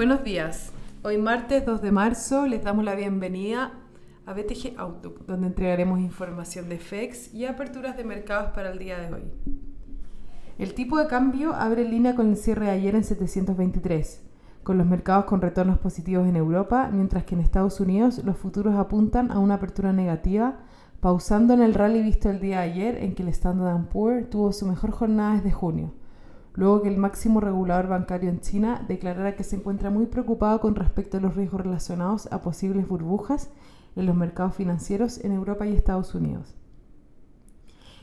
Buenos días. Hoy martes 2 de marzo les damos la bienvenida a BTG Outlook, donde entregaremos información de FEX y aperturas de mercados para el día de hoy. El tipo de cambio abre línea con el cierre de ayer en 723, con los mercados con retornos positivos en Europa, mientras que en Estados Unidos los futuros apuntan a una apertura negativa, pausando en el rally visto el día de ayer en que el Standard Poor's tuvo su mejor jornada desde junio luego que el máximo regulador bancario en China declarara que se encuentra muy preocupado con respecto a los riesgos relacionados a posibles burbujas en los mercados financieros en Europa y Estados Unidos.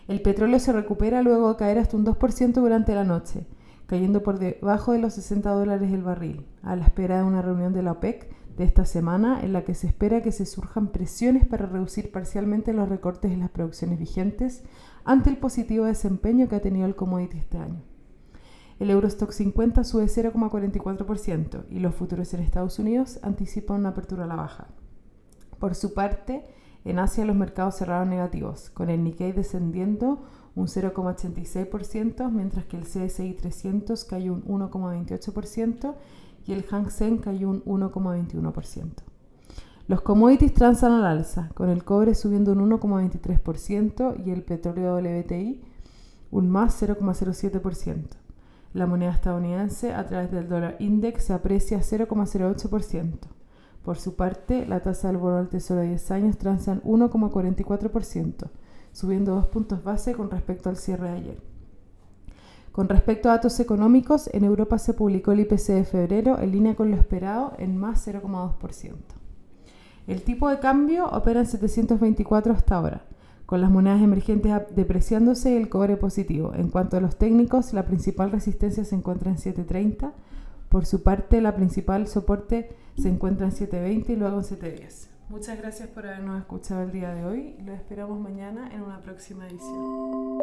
El petróleo se recupera luego de caer hasta un 2% durante la noche, cayendo por debajo de los 60 dólares el barril, a la espera de una reunión de la OPEC de esta semana en la que se espera que se surjan presiones para reducir parcialmente los recortes en las producciones vigentes ante el positivo desempeño que ha tenido el commodity este año. El Eurostock 50 sube 0,44% y los futuros en Estados Unidos anticipan una apertura a la baja. Por su parte, en Asia los mercados cerraron negativos, con el Nikkei descendiendo un 0,86%, mientras que el CSI 300 cayó un 1,28% y el Hang Seng cayó un 1,21%. Los commodities transan al alza, con el cobre subiendo un 1,23% y el petróleo WTI un más 0,07%. La moneda estadounidense a través del dólar index se aprecia 0,08%. Por su parte, la tasa del bono del Tesoro de 10 años transa en 1,44%, subiendo dos puntos base con respecto al cierre de ayer. Con respecto a datos económicos, en Europa se publicó el IPC de febrero en línea con lo esperado en más 0,2%. El tipo de cambio opera en 724 hasta ahora con las monedas emergentes depreciándose y el cobre positivo. En cuanto a los técnicos, la principal resistencia se encuentra en 7.30. Por su parte, la principal soporte se encuentra en 7.20 y luego en 7.10. Muchas gracias por habernos escuchado el día de hoy. Lo esperamos mañana en una próxima edición.